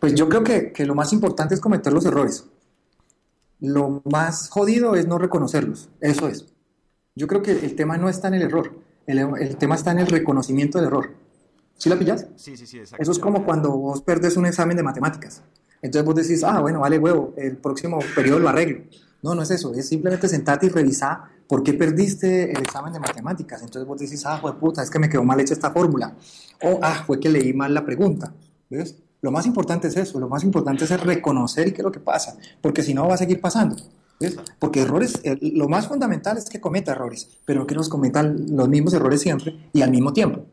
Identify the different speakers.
Speaker 1: Pues yo creo que, que lo más importante es cometer los errores. Lo más jodido es no reconocerlos. Eso es. Yo creo que el tema no está en el error. El, el tema está en el reconocimiento del error. ¿Sí la pillas?
Speaker 2: Sí, sí, sí, exacto.
Speaker 1: Eso es como cuando vos perdes un examen de matemáticas. Entonces vos decís, ah, bueno, vale huevo, el próximo periodo lo arreglo. No, no es eso, es simplemente sentarte y revisar por qué perdiste el examen de matemáticas. Entonces vos decís, ah, fue puta, es que me quedó mal hecha esta fórmula. O, ah, fue que leí mal la pregunta. ¿Ves? Lo más importante es eso, lo más importante es reconocer qué es lo que pasa, porque si no va a seguir pasando. ¿ves? Porque errores, eh, lo más fundamental es que cometa errores, pero que los cometa los mismos errores siempre y al mismo tiempo.